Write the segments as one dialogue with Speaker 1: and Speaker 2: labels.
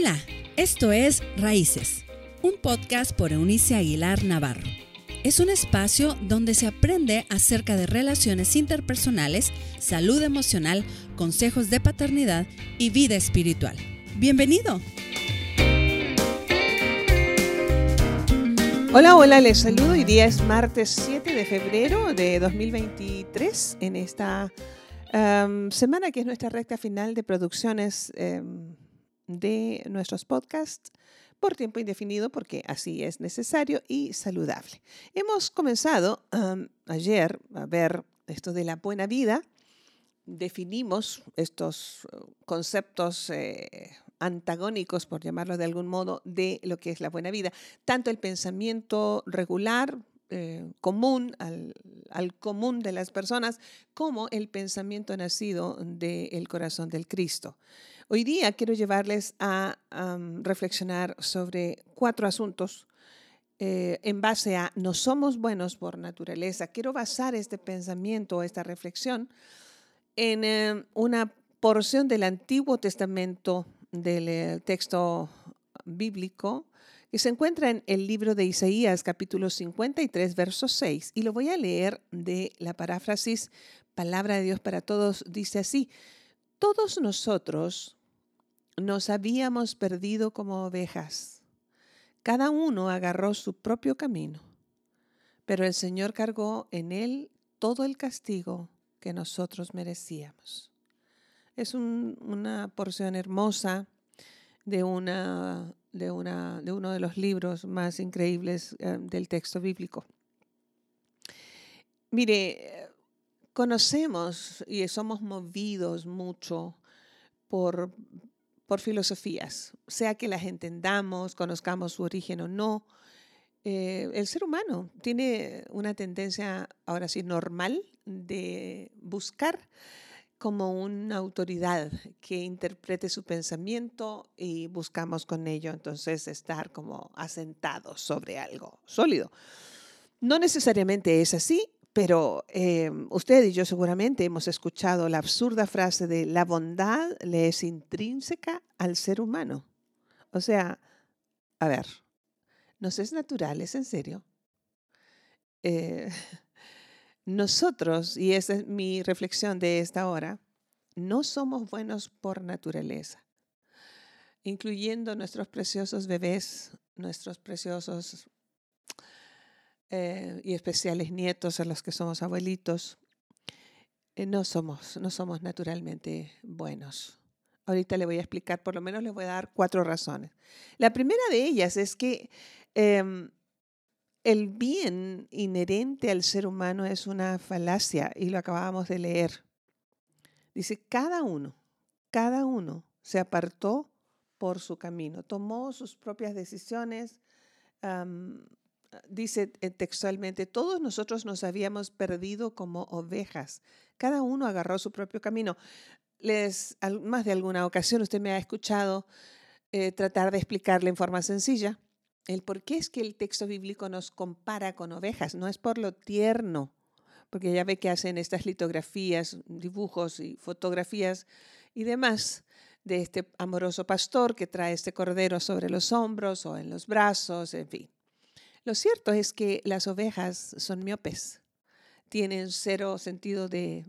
Speaker 1: Hola, esto es Raíces, un podcast por Eunice Aguilar Navarro. Es un espacio donde se aprende acerca de relaciones interpersonales, salud emocional, consejos de paternidad y vida espiritual. Bienvenido.
Speaker 2: Hola, hola, les saludo. Hoy día es martes 7 de febrero de 2023 en esta em, semana que es nuestra recta final de producciones em, de nuestros podcasts por tiempo indefinido porque así es necesario y saludable. Hemos comenzado ayer a ver esto de la buena vida. Definimos estos uh, conceptos eh, antagónicos, por llamarlo de algún modo, de lo que es la buena vida. Tanto el pensamiento regular, eh, común, al, común de las personas, como el pensamiento nacido del corazón del Cristo. Hoy día quiero llevarles a reflexionar sobre cuatro asuntos eh, en base a no somos buenos por naturaleza. Quiero basar este pensamiento, esta reflexión, en eh, una porción del Antiguo Testamento del eh, texto bíblico que se encuentra en el libro de Isaías capítulo 53, verso 6, y lo voy a leer de la paráfrasis Palabra de Dios para Todos. Dice así, todos nosotros nos habíamos perdido como ovejas. Cada uno agarró su propio camino, pero el Señor cargó en él todo el castigo que nosotros merecíamos. Es una porción hermosa de, una, de, una, de uno de los libros más increíbles eh, del texto bíblico. Mire, conocemos y somos movidos mucho por, por filosofías, sea que las entendamos, conozcamos su origen o no. Eh, el ser humano tiene una tendencia, ahora sí, normal de buscar como una autoridad que interprete su pensamiento y buscamos con ello entonces estar como asentados sobre algo sólido. No necesariamente es así, pero eh, usted y yo seguramente hemos escuchado la absurda frase de la bondad le es intrínseca al ser humano. O sea, a ver, ¿nos es natural? ¿Es en serio? Eh, nosotros, y esa es mi reflexión de esta hora, no somos buenos por naturaleza, incluyendo nuestros preciosos bebés, nuestros preciosos eh, y especiales nietos a los que somos abuelitos. Eh, no somos, no somos naturalmente buenos. Ahorita le voy a explicar, por lo menos le voy a dar cuatro razones. La primera de ellas es que em, el bien inherente al ser humano es una falacia y lo acabábamos de leer. Dice, cada uno, cada uno se apartó por su camino, tomó sus propias decisiones. Dice textualmente, todos nosotros nos habíamos perdido como ovejas, cada uno agarró su propio camino. Les, más de alguna ocasión usted me ha escuchado eh, tratar de explicarle en forma sencilla el por qué es que el texto bíblico nos compara con ovejas. No es por lo tierno, porque ya ve que hacen estas litografías, dibujos y fotografías y demás de este amoroso pastor que trae este cordero sobre los hombros o en los brazos, en fin. Lo cierto es que las ovejas son miopes, tienen cero sentido de,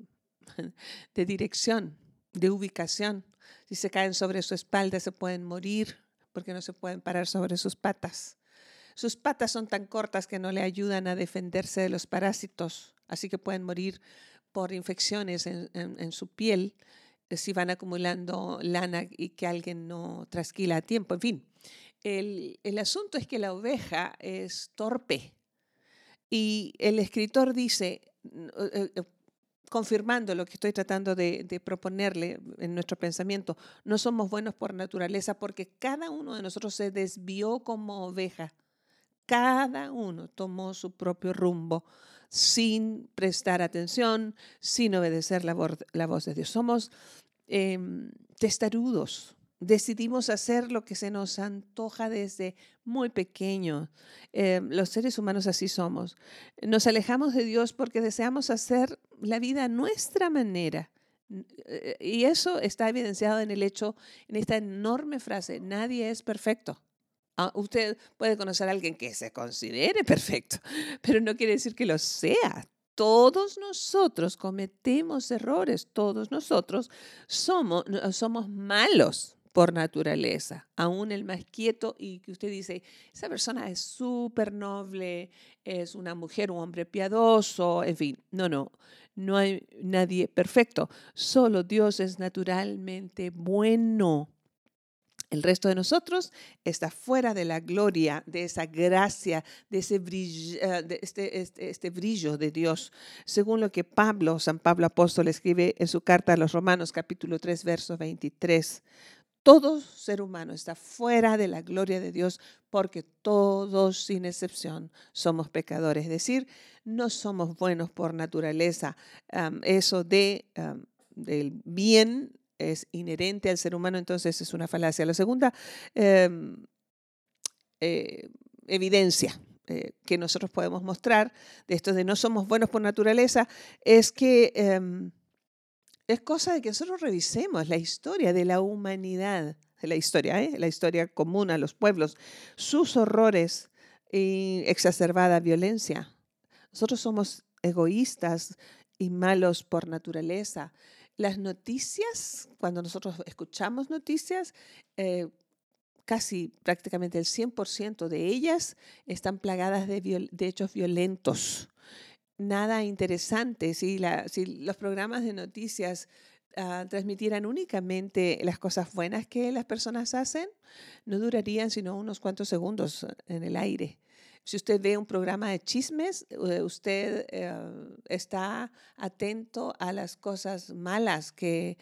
Speaker 2: de dirección, de ubicación. Si se caen sobre su espalda se pueden morir porque no se pueden parar sobre sus patas. Sus patas son tan cortas que no le ayudan a defenderse de los parásitos, así que pueden morir por infecciones en, su piel eh, si van acumulando lana y que alguien no trasquila a tiempo. En fin, el, asunto es que la oveja es torpe y el escritor dice, eh, eh, confirmando lo que estoy tratando de, proponerle en nuestro pensamiento, no somos buenos por naturaleza porque cada uno de nosotros se desvió como oveja. Cada uno tomó su propio rumbo sin prestar atención, sin obedecer la, voz, de Dios. Somos em, testarudos, decidimos hacer lo que se nos antoja desde muy pequeño. Eh, los seres humanos así somos. Nos alejamos de Dios porque deseamos hacer la vida a nuestra manera Eh, y eso está evidenciado en el hecho, en esta enorme frase, nadie es perfecto. Ah, usted puede conocer a alguien que se considere perfecto, pero no quiere decir que lo sea. Todos nosotros cometemos errores, todos nosotros somos malos por naturaleza, aún el más quieto y que usted dice, esa persona es súper noble, es una mujer, un hombre piadoso, en fin, no, no, no hay nadie perfecto, solo Dios es naturalmente bueno. El resto de nosotros está fuera de la gloria, de esa gracia, de ese brillo, eh, de este, este, este, brillo de Dios, según lo que Pablo, San Pablo apóstol, escribe en su carta a los Romanos capítulo 3, verso 23. Todo ser humano está fuera de la gloria de Dios porque todos, sin excepción, somos pecadores. Es decir, no somos buenos por naturaleza. eso de, del bien es inherente al ser humano, entonces es una falacia. La segunda em, eh, evidencia eh, que nosotros podemos mostrar de esto de no somos buenos por naturaleza es que em, es cosa de que nosotros revisemos la historia de la humanidad, de la historia, ¿eh? la historia común a los pueblos, sus horrores y exacerbada violencia. Nosotros somos egoístas y malos por naturaleza. Las noticias, cuando nosotros escuchamos noticias, eh, casi prácticamente el 100% de ellas están plagadas de, hechos violentos. Nada interesante. Si, si los programas de noticias ah, transmitieran únicamente las cosas buenas que las personas hacen, no durarían sino unos cuantos segundos en el aire. Si usted ve un programa de chismes, eh, usted eh, está atento a las cosas malas que,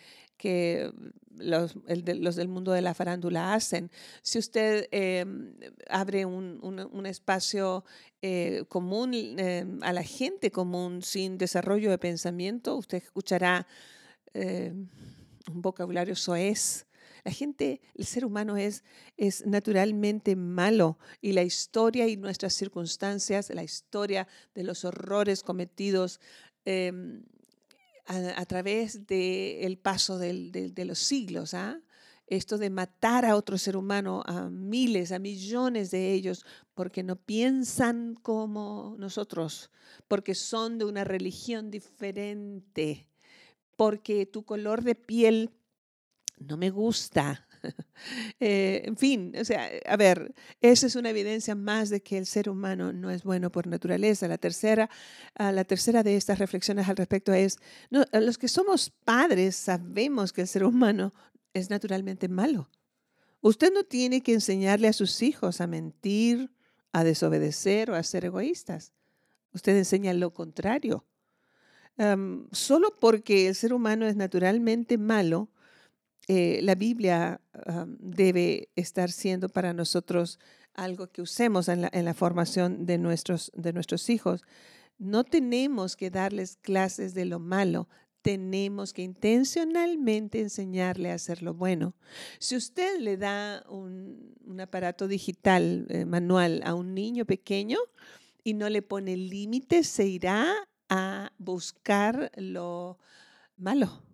Speaker 2: los, del mundo de la farándula hacen. Si usted eh, abre un, espacio común a la gente común sin desarrollo de pensamiento, usted escuchará un vocabulario soez la gente, el ser humano es, es naturalmente malo y la historia y nuestras circunstancias, la historia de los horrores cometidos em, a, través del paso de los siglos, ¿ah? esto de matar a otro ser humano, a miles, a millones de ellos, porque no piensan como nosotros, porque son de una religión diferente, porque tu color de piel no me gusta. Eh, en fin, o sea, a ver, esa es una evidencia más de que el ser humano no es bueno por naturaleza. La tercera, ah, la tercera de estas reflexiones al respecto es, no, los que somos padres sabemos que el ser humano es naturalmente malo. Usted no tiene que enseñarle a sus hijos a mentir, a desobedecer o a ser egoístas. Usted enseña lo contrario. solo porque el ser humano es naturalmente malo, eh, la Biblia debe estar siendo para nosotros algo que usemos en la, formación de nuestros, de nuestros hijos. No tenemos que darles clases de lo malo, tenemos que intencionalmente enseñarle a hacer lo bueno. Si usted le da un, aparato digital eh, manual a un niño pequeño y no le pone límites, se irá a buscar lo malo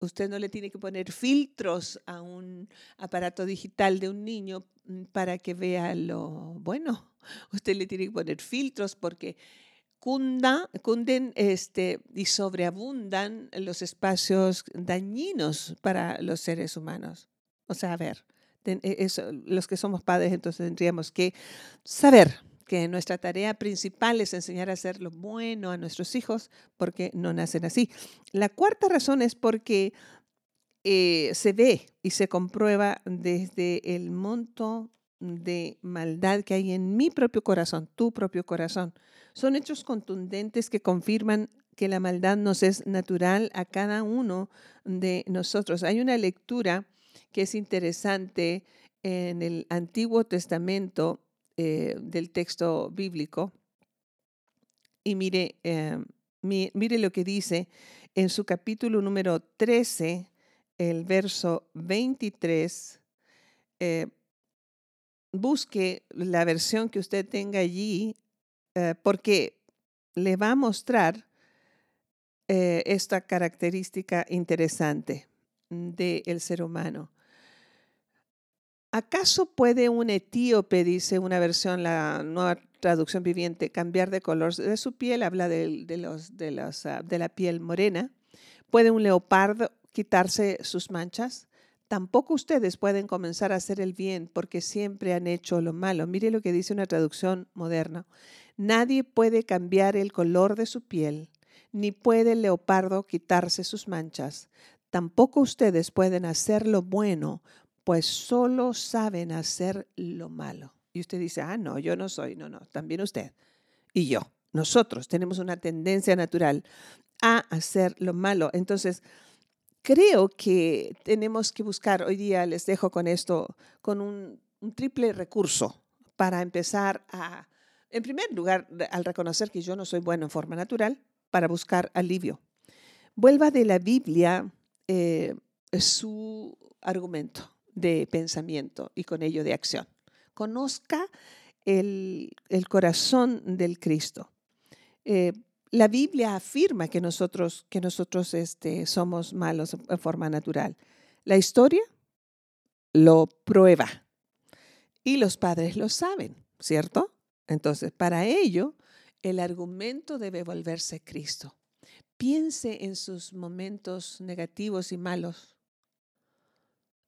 Speaker 2: Usted no le tiene que poner filtros a un aparato digital de un niño mm, para que vea lo bueno. Usted le tiene que poner filtros porque cunda, cunden este, y sobreabundan los espacios dañinos para los seres humanos. O sea, a ver, e, los que somos padres entonces tendríamos que saber que nuestra tarea principal es enseñar a hacer lo bueno a nuestros hijos porque no nacen así. La cuarta razón es porque eh, se ve y se comprueba desde el monto de maldad que hay en mi propio corazón, tu propio corazón. Son hechos contundentes que confirman que la maldad nos es natural a cada uno de nosotros. Hay una lectura que es interesante en el Antiguo Testamento eh, del texto bíblico y mire, eh, mire lo que dice en su capítulo número 13, el verso 23. Eh, busque la versión que usted tenga allí porque le va a mostrar eh, esta característica interesante del ser humano. ¿Acaso puede un etíope, dice una versión, la nueva traducción viviente, cambiar de color de su piel? Habla de, los, de, los, ah, de la piel morena. ¿Puede un leopardo quitarse sus manchas? Tampoco ustedes pueden comenzar a hacer el bien porque siempre han hecho lo malo. Mire lo que dice una traducción moderna. Nadie puede cambiar el color de su piel, ni puede el leopardo quitarse sus manchas. Tampoco ustedes pueden hacer lo bueno, pues solo saben hacer lo malo. Y usted dice, ah, no, yo no soy, no, no, también usted. Y yo, nosotros tenemos una tendencia natural a hacer lo malo. Entonces, creo que tenemos que buscar, hoy día les dejo con esto, con un, triple recurso para empezar a, en primer lugar, al reconocer que yo no soy bueno en forma natural, para buscar alivio. Vuelva de la Biblia eh, su argumento de pensamiento y con ello de acción. Conozca el, corazón del Cristo. Eh, la Biblia afirma que nosotros, que nosotros este, somos malos en forma natural. La historia lo prueba y los padres lo saben, ¿cierto? Entonces, para ello, el argumento debe volverse Cristo. Piense en sus momentos negativos y malos.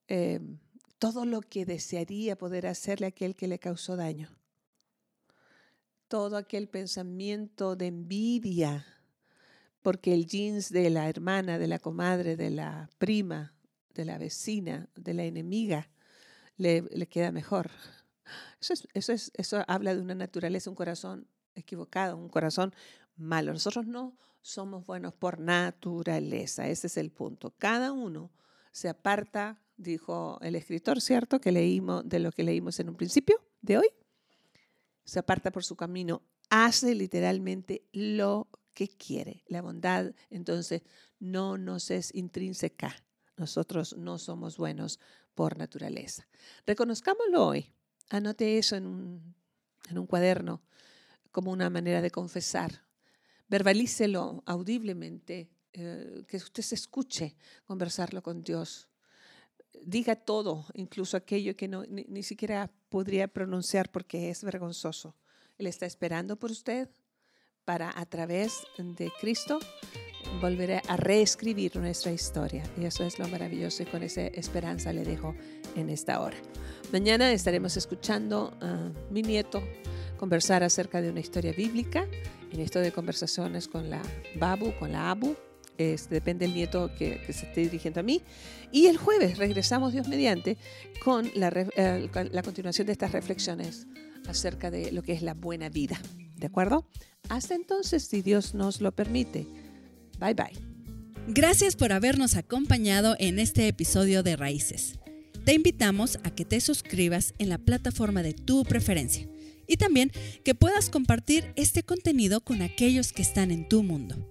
Speaker 2: Em, todo lo que desearía poder hacerle a aquel que le causó daño todo aquel pensamiento de envidia, porque el jeans de la hermana, de la comadre, de la prima, de la vecina, de la enemiga, le, queda mejor. Eso, eso, es, eso habla de una naturaleza, un corazón equivocado, un corazón malo. Nosotros no somos buenos por naturaleza, ese es el punto. Cada uno se aparta, dijo el escritor, ¿cierto? Que leímos de lo que leímos en un principio de hoy se aparta por su camino, hace literalmente lo que quiere. La bondad, entonces, no nos es intrínseca. Nosotros no somos buenos por naturaleza. Reconozcámoslo hoy. Anote eso en un, en un cuaderno como una manera de confesar. Verbalícelo audiblemente, eh, que usted se escuche conversarlo con Dios diga todo, incluso aquello que no, ni, siquiera podría pronunciar porque es vergonzoso. Él está esperando por usted para a través de Cristo volver a reescribir nuestra historia. Y eso es lo maravilloso y con esa esperanza le dejo en esta hora. Mañana estaremos escuchando a mi nieto conversar acerca de una historia bíblica en esto de conversaciones con la Babu, con la Abu, depende del nieto que, se esté dirigiendo a mí. Y el jueves regresamos, Dios mediante, con la, eh, la continuación de estas reflexiones acerca de lo que es la buena vida. ¿De acuerdo? Hasta entonces, si Dios nos lo permite. Bye bye.
Speaker 1: Gracias por habernos acompañado en este episodio de Raíces. Te invitamos a que te suscribas en la plataforma de tu preferencia y también que puedas compartir este contenido con aquellos que están en tu mundo.